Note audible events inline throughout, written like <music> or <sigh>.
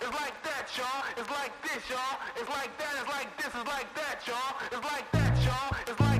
It's like that, y'all. It's like this, y'all. It's like that. It's like this. It's like that, y'all. It's like that, y'all. It's like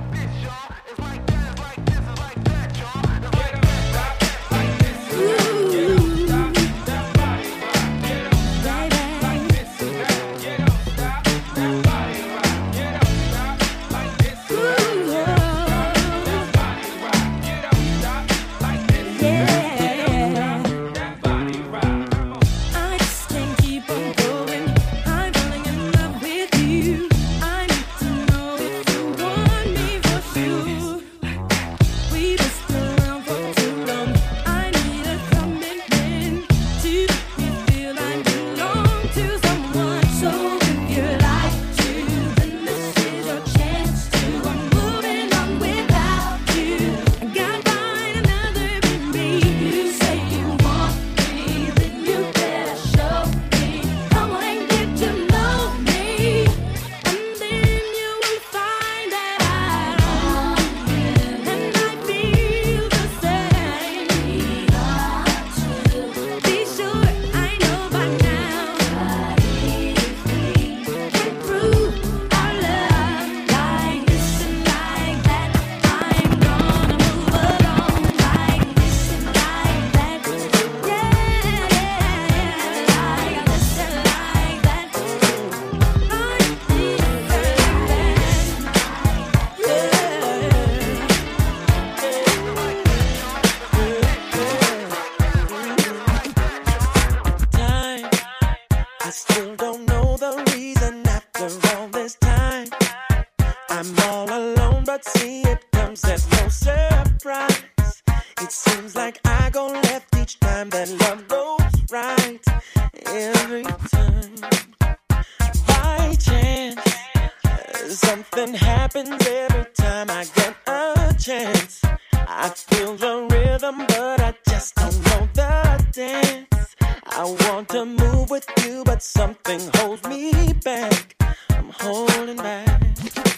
but something holds me back. I'm holding back.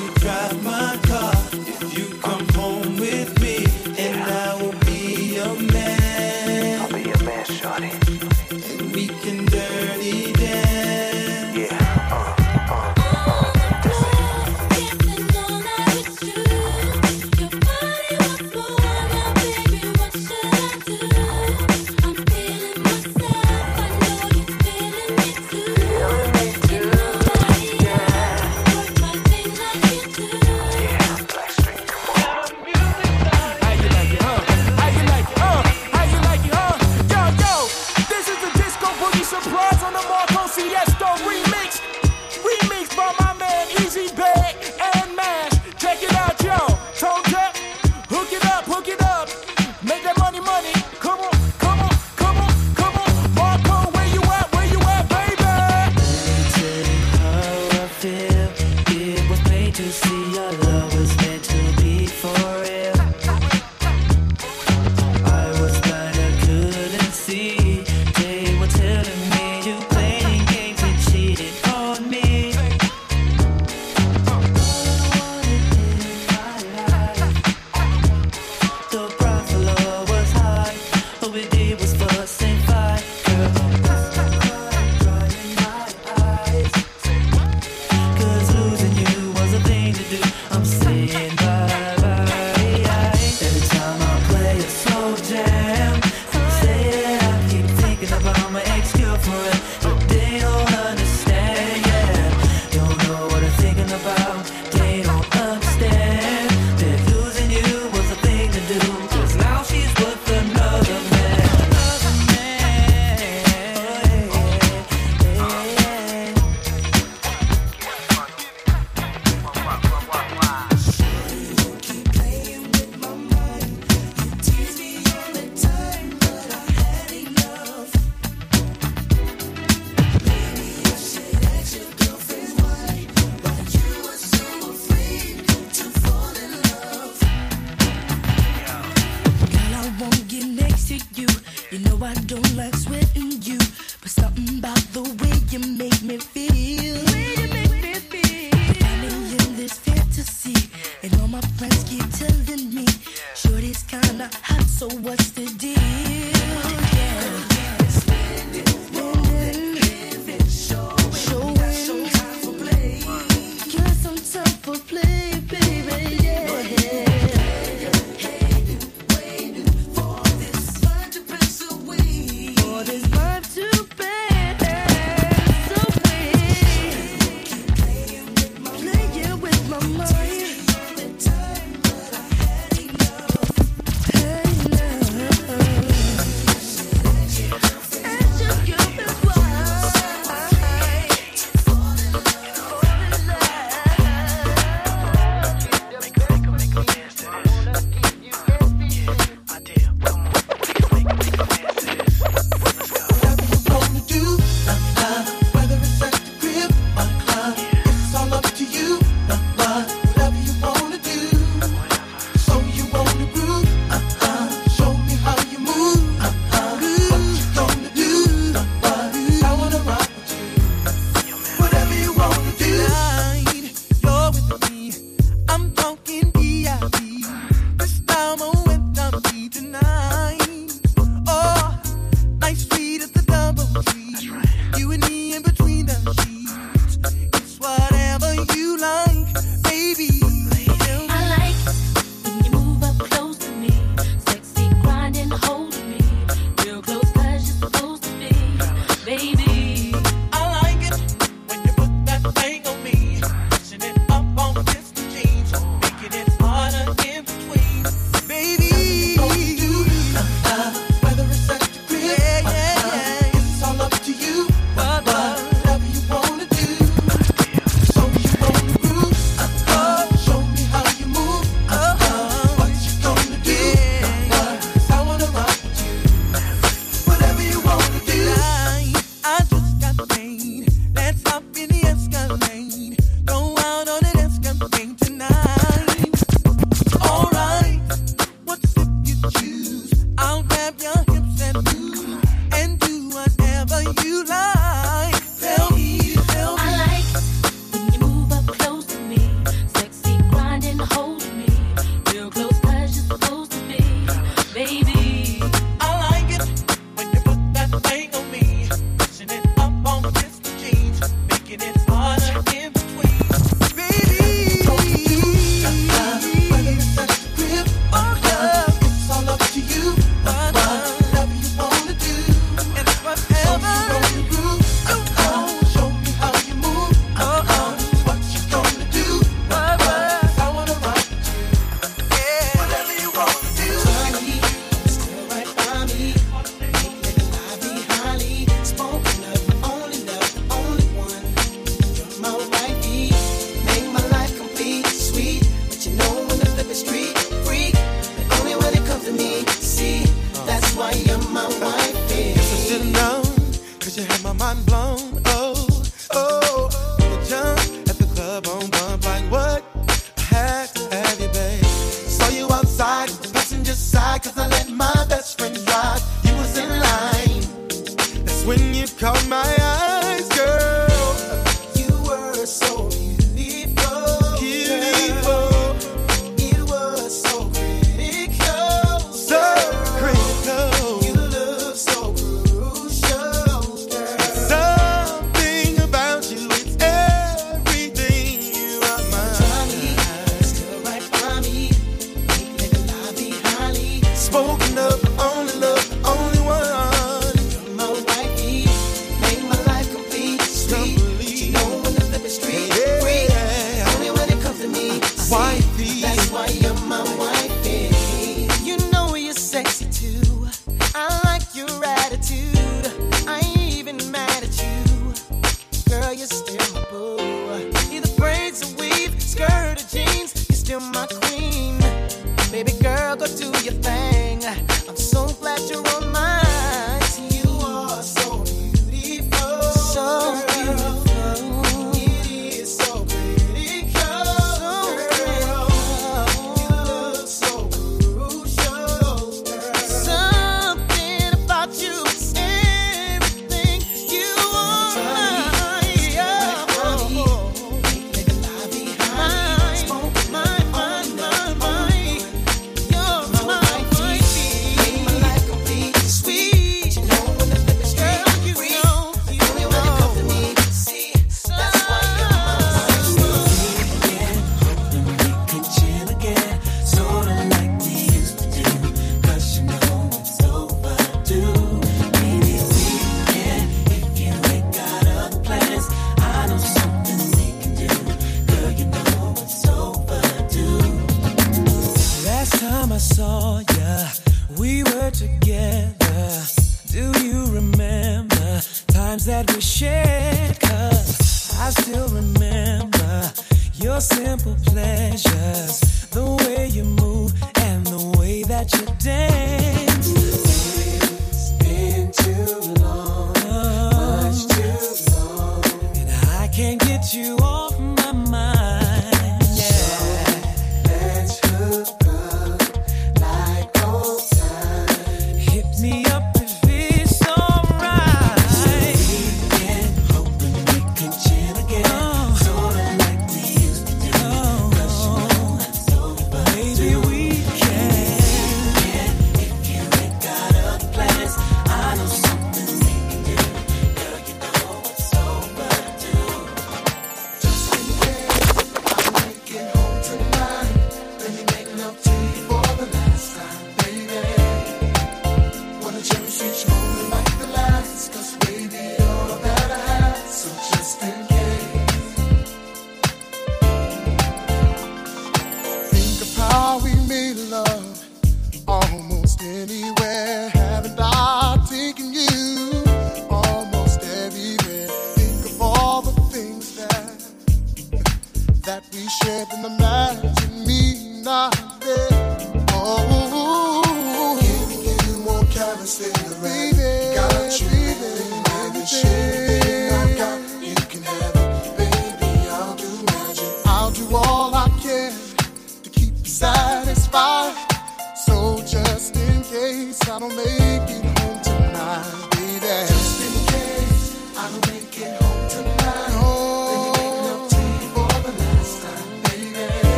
I'll drive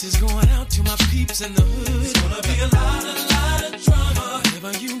This is going out to my peeps in the hood. It's gonna be a lot, a lot of drama. Whenever you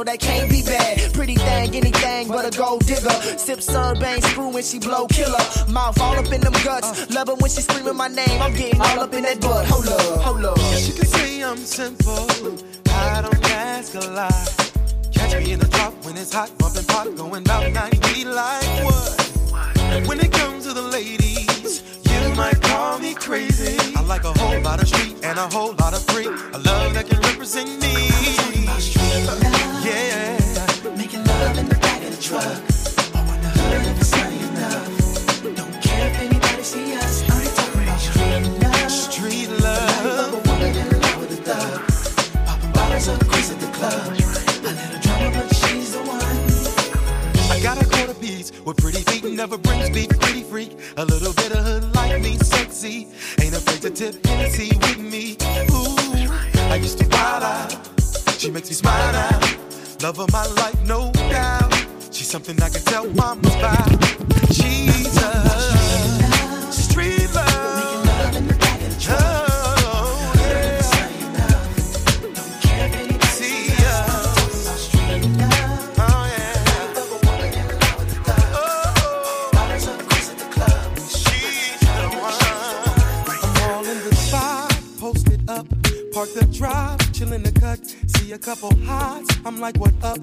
so that can't be bad. Pretty thing, anything but a gold digger. Sip sunbang screw when she blow killer. Mouth all up in them guts. Love her when she screaming my name. I'm getting all up in that butt. Hold up, hold up. She can see I'm simple. I don't ask a lot. the club. I let her but she's the one. I got a quarter piece with pretty feet and never brings me Pretty freak, a little bit of hood like me, sexy. Ain't afraid to tip Hennessy with me. Ooh, I used to wild out. She makes me smile now. Love of my life, no doubt. She's something I can tell mama's about. She's a drive, chill in the cut, see a couple hots. I'm like, what up?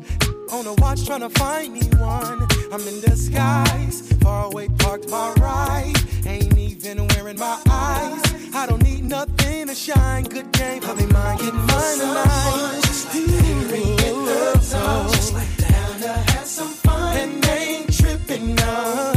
On a watch, trying to find me one. I'm in disguise, far away, parked my right. Ain't even wearing my eyes. I don't need nothing to shine. Good game, how they mind getting mine tonight. Just like that. Down to have some fun. And they ain't tripping, no.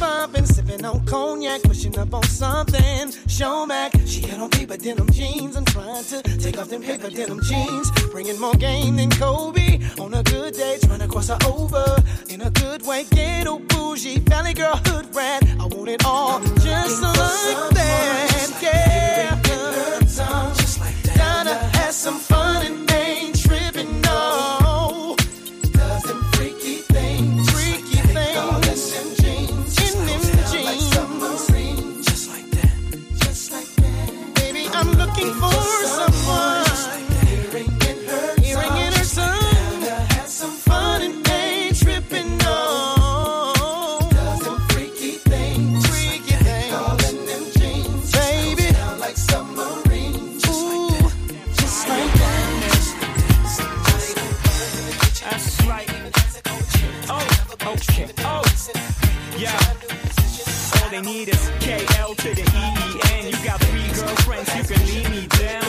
Bumping, sipping on cognac, pushing up on something. Show Mac, she had on paper denim jeans. I'm trying to take off them paper denim jeans. Bringing more game than Kobe. On a good day, trying to cross her over. In a good way, ghetto bougie, valley girl, hood rat. I want it all, just like that. Yeah. Just like that. Gotta have some fun and ain't Oh. Oh, yeah. All they need is KL to the EEN. You got three girlfriends, you can leave me down.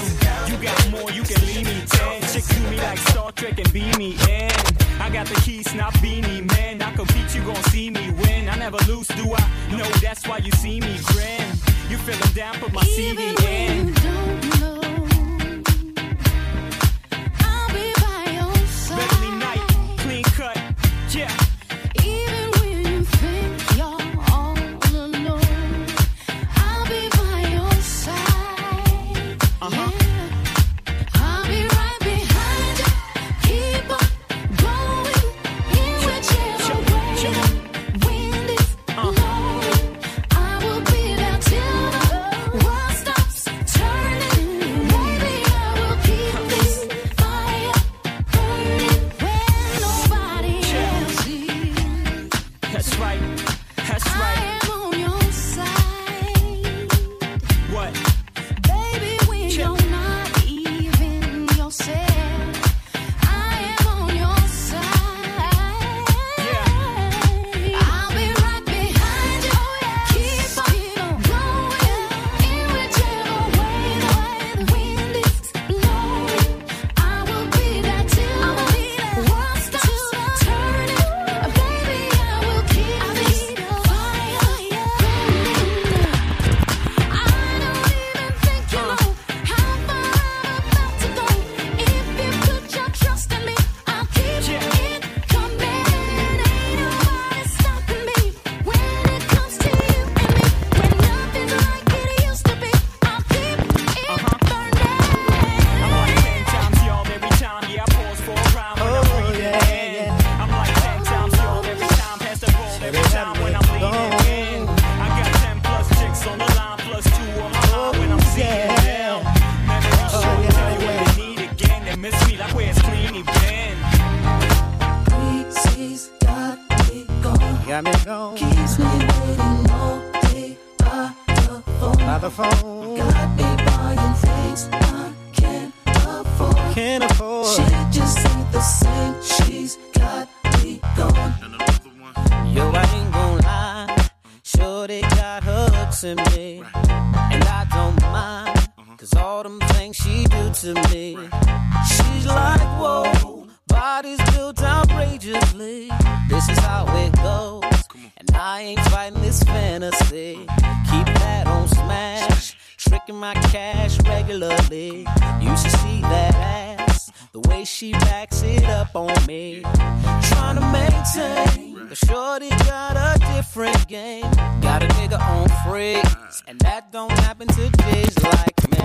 You got more, you can leave me ten. Chicks do me like Star Trek and beam me in. I got the keys, not Beenie Man. I compete, you gon' see me win. I never lose, do I? No, that's why you see me grin. You feeling down, put my CD in. Beverly Knight, clean cut, yeah. Got me gone. Keeps me waiting all day by the phone. By the phone. Got me buying things I can't afford. Can't afford. She just ain't the same. She's got me gone. Yo, I ain't gon' lie. Sure, they got hooks in me. And I don't mind. Uh-huh. Cause all them things she do to me. She's like, whoa. Bodies built outrageously. This is how it goes. And I ain't fighting this fantasy. Keep that on smash. Tricking my cash regularly. You should see that ass. The way she backs it up on me. Trying to maintain. The shorty got a different game. Got a nigga on freaks. And that don't happen to J's like me.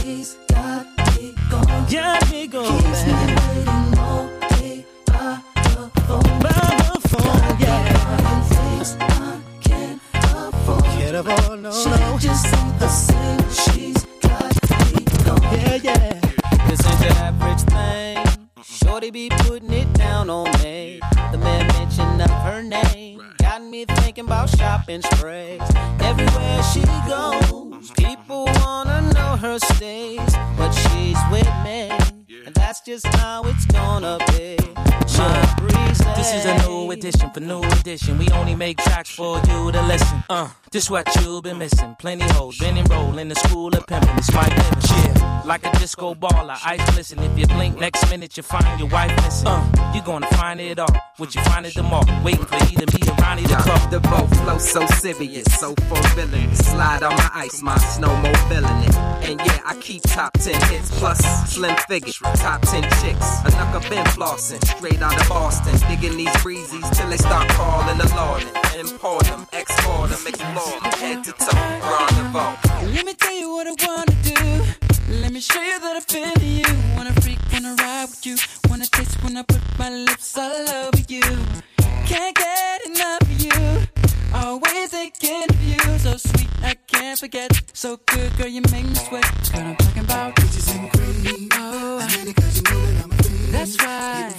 She's got me going. Got me going. Keeps me waiting all day by the phone. By the phone, yeah. Things I can't afford. Can't afford, no, she no. just ain't the same. She's got me going. Yeah, yeah. This ain't your average thing. Shorty be putting it down on me. The man mention of her name got me thinking about shopping sprays. Everywhere she goes, people wanna know her stays, but she's with me, and that's just how it's gonna be. My. This is a new edition for new edition. We only make tracks for you to listen. Uh, this what you've been missing. Plenty hoes, been enrolled in the school of pimping. It's my living. Yeah, like a disco baller, ice glisten. If you blink, next minute you find your wife missing. Uh, you gonna find it all. Would you find it the mall? Waiting for either me or Ronnie to call. The boat flow so serious, so fulfilling. Slide on my ice, my snow more it. And yeah, I keep top 10 hits plus slim figures, top 10 chicks. A knuck up been flossing, straight out of Boston. Digging these breezes till they start calling the Lord. Import them, export them, explore them, head to toe, rendezvous. Let me tell you what I wanna do. Let me show you that I feel you. Wanna freak, wanna ride with you. Wanna taste when I put my lips all over you. Can't get enough of you. Always thinking of you. So sweet, I can't forget. So good, girl, you make me sweat. Girl, I'm talking about peaches and cream. Oh, that's right.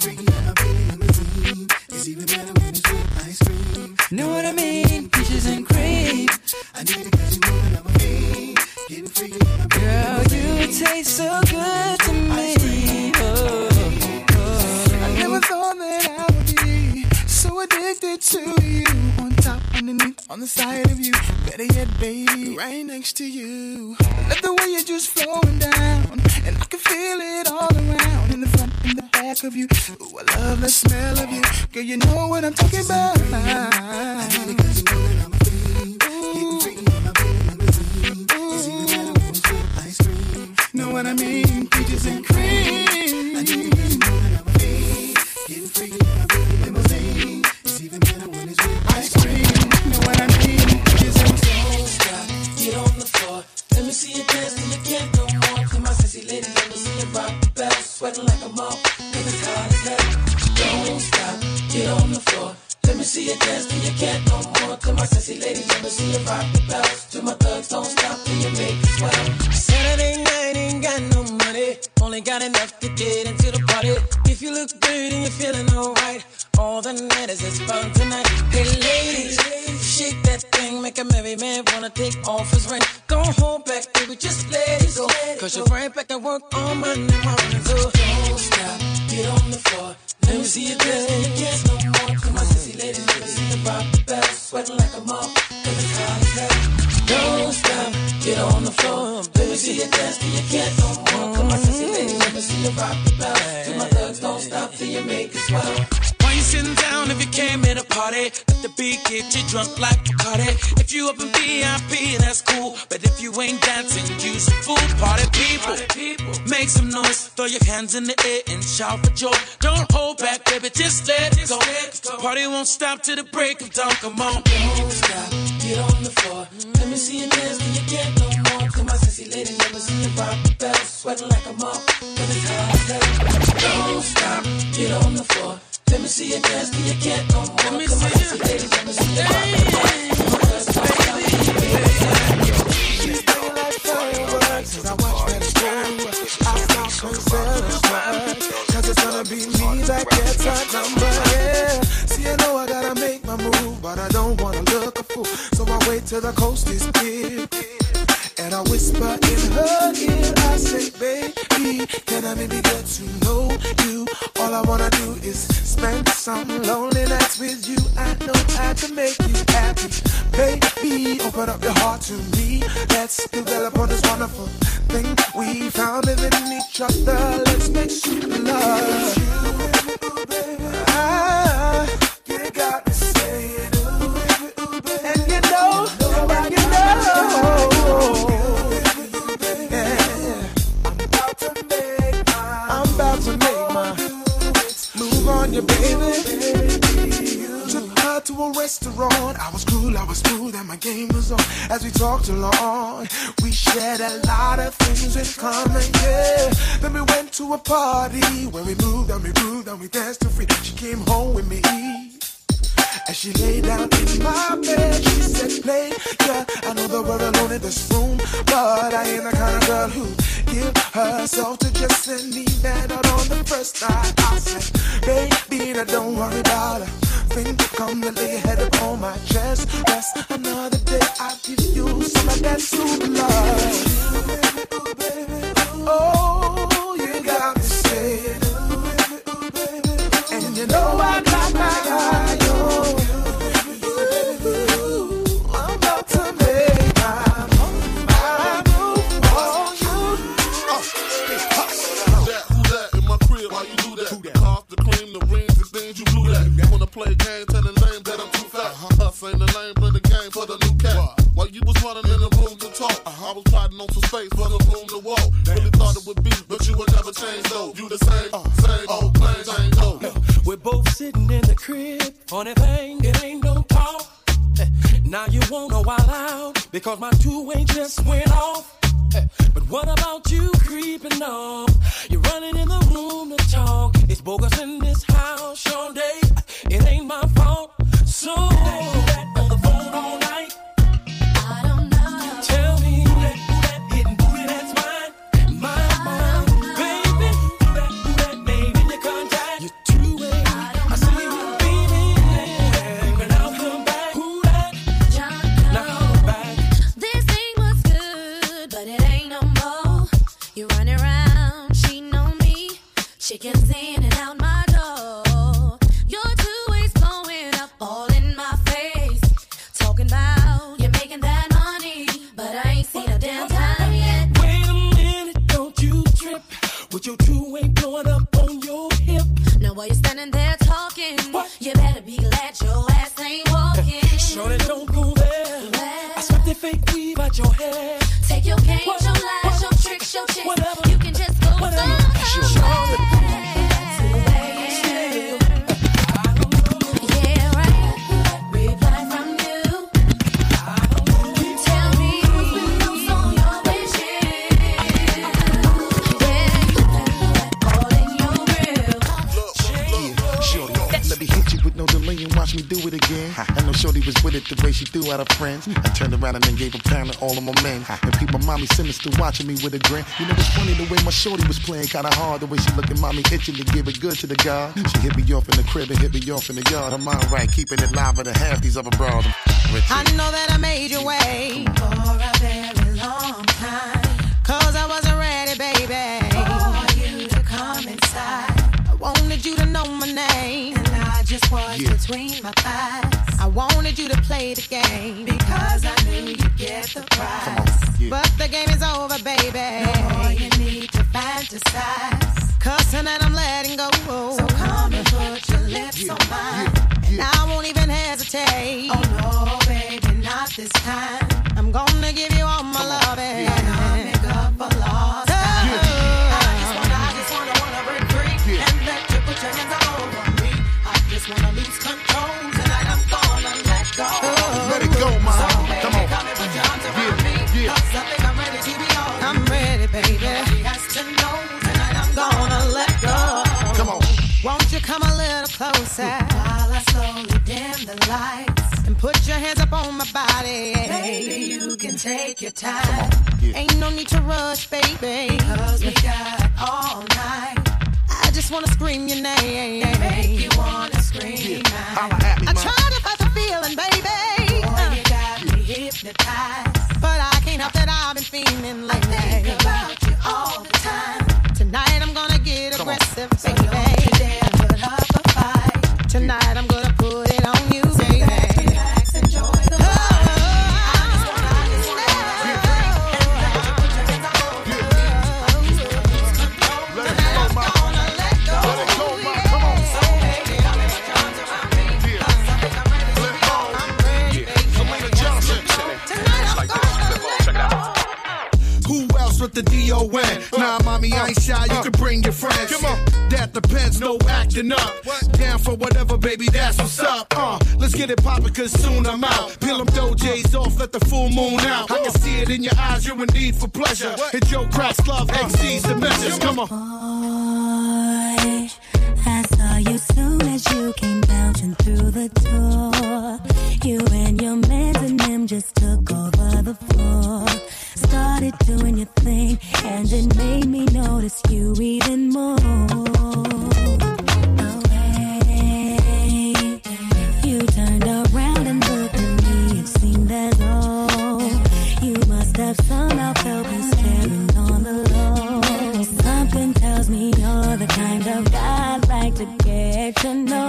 It's even better when it's with ice cream. Know what I mean? Peaches and cream. I need it cause you know that I'm a fiend. Girl, you taste so good to me. Oh, I never thought that I would be so addicted to you. On top, underneath, on the side of you. Better yet, baby, right next to you. Love the way you're just flowing down. And I can feel it all around. In the front, in the back of you. Ooh, I love the smell of you. Girl, you know what I'm talking about. What I mean? Peaches and cream. I need it cause you know that I'm a fiend. Getting free in my bed, limousine. It's even better when it's with ice cream. Know what I mean? Peaches and Don't stop, get on the floor. Let me see you dance till you can't no more. Come on, sexy lady, let me see you rock the bell. Sweating like a moth, cause it's hot as hell. Don't stop, get on the floor. Let me see you dance till you can't no more. Come on, sexy lady, let me see you rock the bell. To my thugs, don't stop till you make it swell. Saturday only got enough to get into the party. If you look good and you're feeling alright, all that matters is fun tonight. Hey ladies, shake that thing, make a merry man wanna take off his ring. Don't hold back, baby, just let it go. Cause you're right back at work on Monday morning, so Don't stop, get on the floor. Let me see you dance till you can't no more. Come on, sexy lady, let me see you rock the bell. Sweating like a moth, cause it's hot as hell. Don't stop, get on the floor. Let me see you dance till you can't no more. You rock the bell. To my thugs, don't stop till you make it swell. Why you sitting down if you came in a party? Let the beat get you drunk like Bacardi. If you up in VIP, that's cool. But if you ain't dancing, you's a fool. Party people, make some noise. Throw your hands in the air and shout for joy. Don't hold back, baby, just let it go. the party won't stop till the break of dawn. Come on. Don't stop, get on the floor. Let me see you dance till you can't no more. Come on, sexy lady, let me see you rock the bell. Sweating like a moth, cause it's hell. Don't stop, get on the floor. Let me see you dance till you can't no more. On, lady, let me see you rock the bell. Come on, stop till you make it swell. She's playing like fireworks as I watch that show. I stop concerning her, cause it's gonna be me that gets her number, yeah. See, I know I gotta make my move, but I don't wanna look a fool. So I wait till the coast is baby, get to know you? All I wanna do is spend some lonely nights with you. I know I can make you happy. Baby, open up your heart to me. Let's develop on this wonderful thing we found within each other. Let's make sweet love. We talked along, we shared a lot of things in common, yeah. Then we went to a party where we moved and we moved and we danced to free. She came home with me. And she lay down in my bed, she said, Play, yeah. I know that we're alone in this room, but I ain't the kind of girl who give herself to just any man out on the first night. I said, Baby, now don't worry about a thing. Come and lay your head upon my chest. Rest another day. I'll give you some of that super love. Oh, you got me saying, and you know I got my eye play game, tell the name that I'm too fat. Us ain't the lane, play the game for the new cat. While you was running in the room to talk, I was plotting on some space for the room to walk. Really thought it would be, but you would never change though. You the same, uh, same old plain Jane Doe. Uh, we're both sitting in the crib. on Funny thing, it ain't no talk. <laughs> Now you wanna wild out because my two-way just went off. But what about you creeping up? You're running in the room to talk. It's bogus in this house, Sean Day. It ain't my fault. So it the way she out her friends. I turned around and then gave a pound to all of my men. And people, mommy sinister watching me with a grin. You know, it's funny the way my shorty was playing kinda hard. The way she looking mommy itching to give it good to the guy. She hit me off in the crib and hit me off in the yard. Her mind right, keeping it live than half these other bras. With I know that I made you wait for a very long time. Cause I wasn't ready, baby. For you to come inside. I wanted you to know my name. And I just was Yeah. between my thighs. I wanted you to play the game. Because I knew you'd get the prize. But the game is over, baby. No more you need to fantasize. Cause tonight I'm letting go. So come and put your lips on mine. And I won't even hesitate. Oh no, baby, not this time. I'm gonna give you all my loving. Gonna make up for lost time. I just wanna, I just wanna, wanna break free and let you put your hands all over me. I just wanna lose control let it go. So, Come on. come and put your arms around me. yeah. 'Cause I think I'm ready to be all. I'm ready, baby. He has to know tonight. I'm gonna let go. Come on. Won't you come a little closer while I slowly dim the lights and put your hands up on my body? Baby, you can take your time. Ain't no need to rush, baby, cause we got all night. I just wanna scream your name. Make you wanna I try to fight the feeling, baby. Boy, you uh. got me hypnotized. But I can't help that I've been feeling lately. I think about you all the time. Tonight I'm gonna get aggressive, baby. Put up a fight. Tonight I'm gonna Who else with the D-O-N? Nah, mommy, I ain't shy, you can bring your friends. Come on. That the pens, no acting up. Down for whatever, baby, that's what's up. Uh, let's get it poppin', cause soon I'm out. Peel them J's off, let the full moon out. I can see it in your eyes, you're in need for pleasure. Hit your Crack's love exceeds the measures. Come on. Boy, I saw you soon as you came bouncing through the door. You and your mans and them just took over the floor. Started doing your thing, and it made me notice you even more. Oh. You turned around and looked at me. It seemed as though you must have somehow felt me staring on the low. Something tells me you're the kind of guy I'd like to get to know.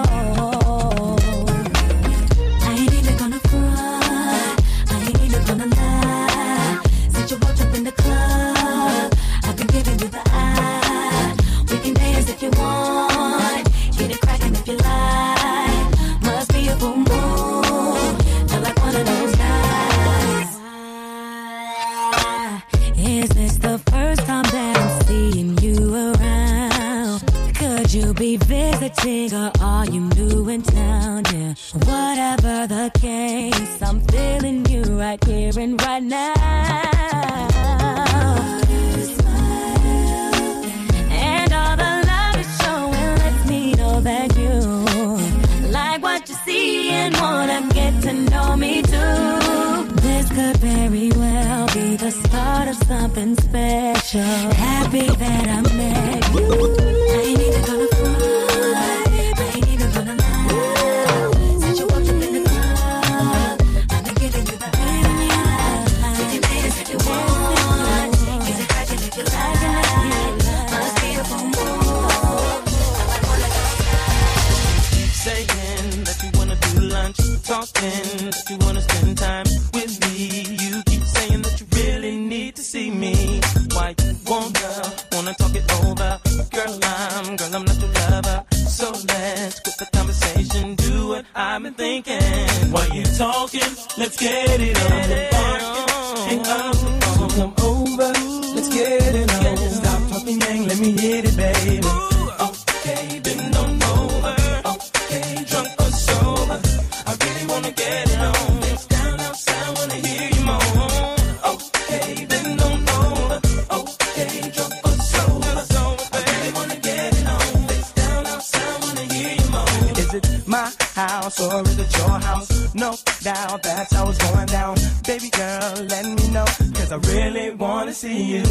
House? No doubt that's how it's going down. Baby girl, let me know. Cause I really wanna see you.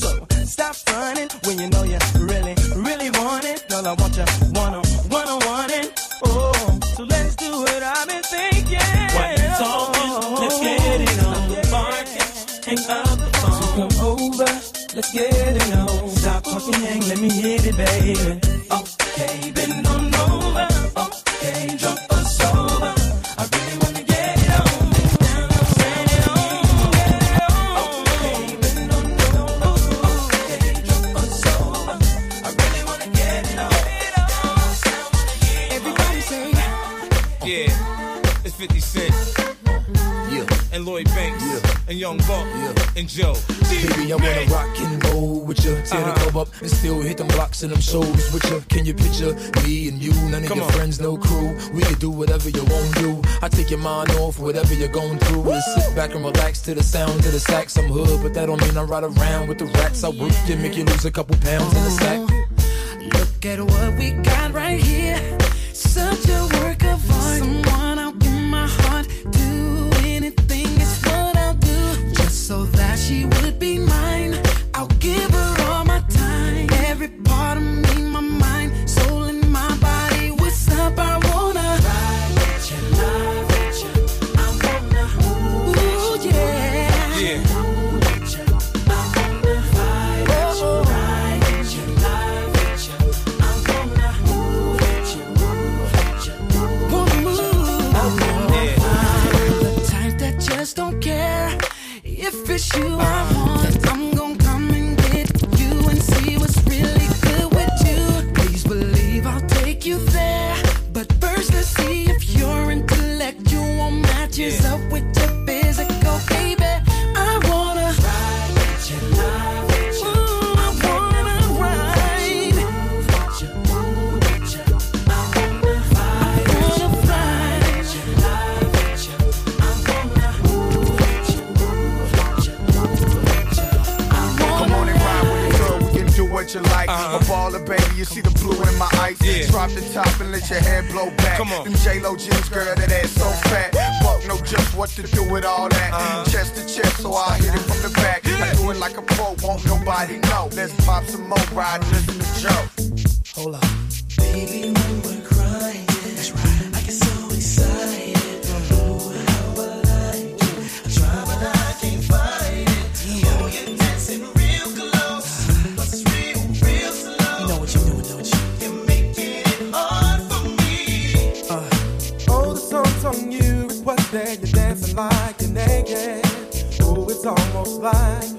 So stop running when you know you really, really want it. Girl, I want you wanna, wanna, want it. Oh, so let's do it. I've been thinking. While you talking, let's get it on. Bark, hang up the phone. So come over, let's get it on. Stop talking, hang, let me hit it, baby. Okay, bend on And Young Buck. Yeah. And Joe. Baby, I wanna rock and roll with you. Tear the uh-huh. club up and still hit them blocks and them shows with you. Can you picture me and you? None of Come your on. friends, no crew. We can do whatever you want to do. I take your mind off whatever you're going through. and sit back and relax to the sound of the sax. I'm hood, but that don't mean I ride around with the rats. I work you, make you lose a couple pounds in the sack. Look at what we got right here. Such a work of art. Someone I'll she would be mine. see the blue in my eyes. Yeah. Drop the top and let your head blow back. Come on. Them J-Lo jeans, girl, that ass so fat. Fuck, no, just what to do with all that. Uh. Chest to chest, so I hit it from the back. Yeah. I do it like a pro, won't nobody know. Let's pop some more, ride, listen to Joe. Hold up. Baby, like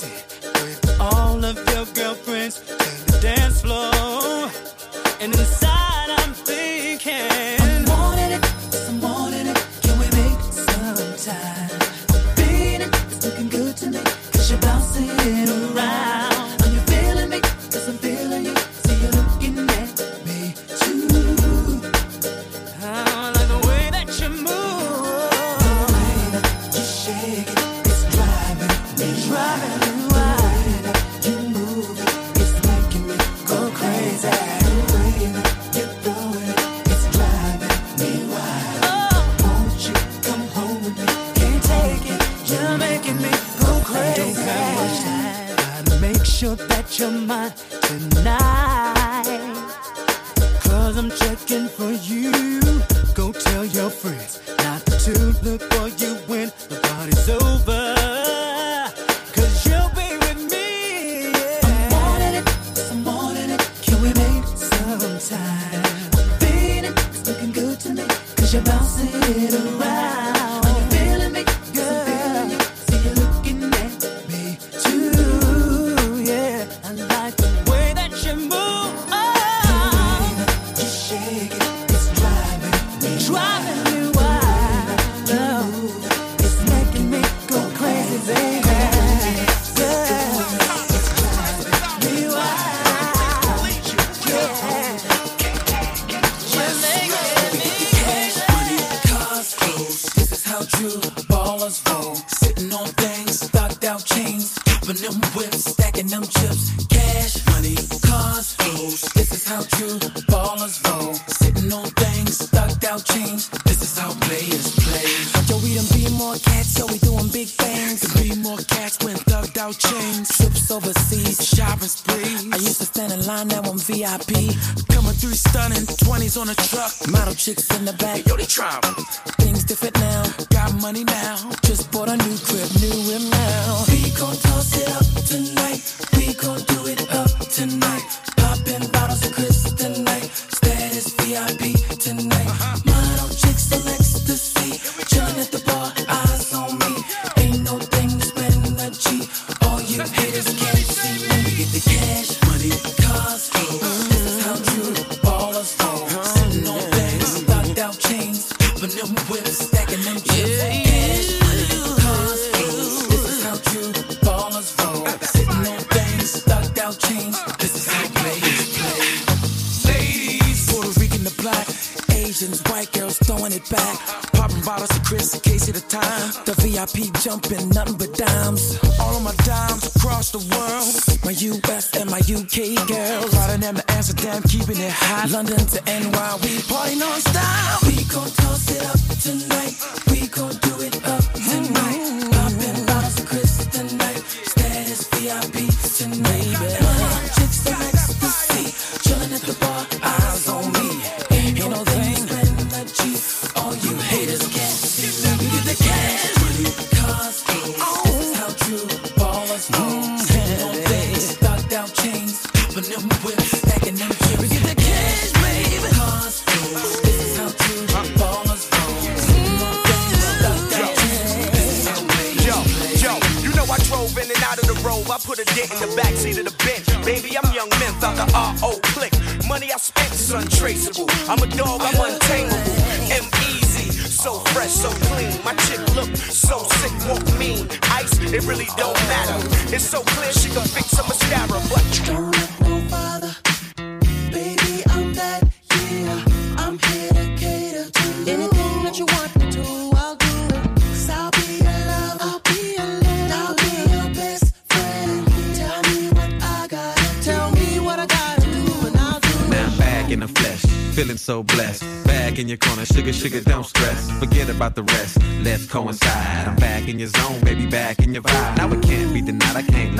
Yeah.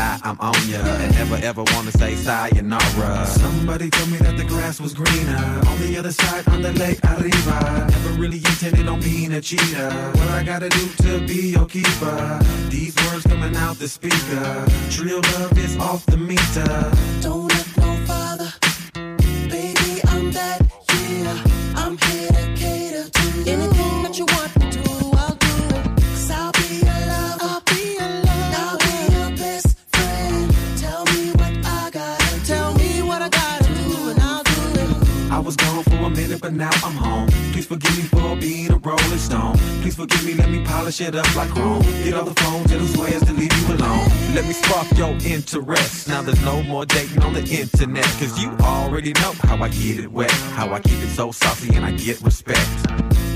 I'm on ya. And never ever wanna say sayonara. Somebody told me that the grass was greener on the other side, on the lake Arriba. Never really intended on being a cheater. What I gotta do to be your keeper? These words coming out the speaker. Trill love is off the meter. Don't let no father, baby. I'm that yeah. I'm here to cater to you. forgive me for being a rolling stone. Please forgive me, let me polish it up like chrome. Get all the phones and the swears to leave you alone. Let me spark your interest. Now there's no more dating on the internet. Cause you already know how I get it wet. How I keep it so saucy and I get respect.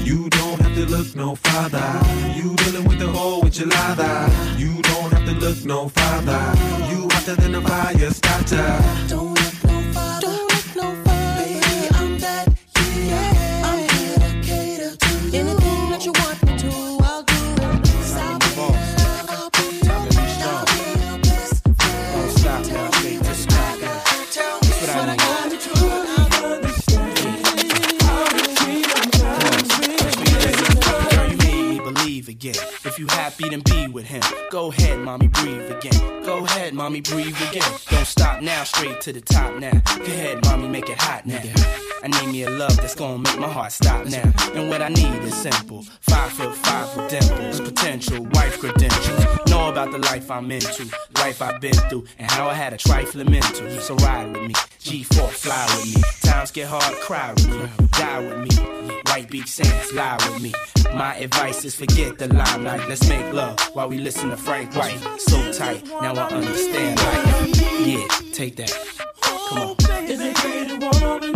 You don't have to look no farther. You dealing with the whole lather You don't have to look no farther. You hotter than a fire starter. Don't happy, then be with him. Go ahead, mommy, breathe again. Go ahead, mommy, breathe again. Don't stop now, straight to the top now. Go ahead, mommy, make it hot now. I need me a love that's gonna make my heart stop now. And what I need is simple. Five foot five with dimples, potential wife credentials. Know about the life I'm into, life I've been through, and how I had a trifling mental. So ride with me, G4 fly with me. Times get hard, cry with me, die with me. White Beach Sands, lie with me. My advice is forget the limelight. Let's make love while we listen to Frank White. So tight, now I understand life. Yeah, take that. Come on.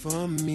For me.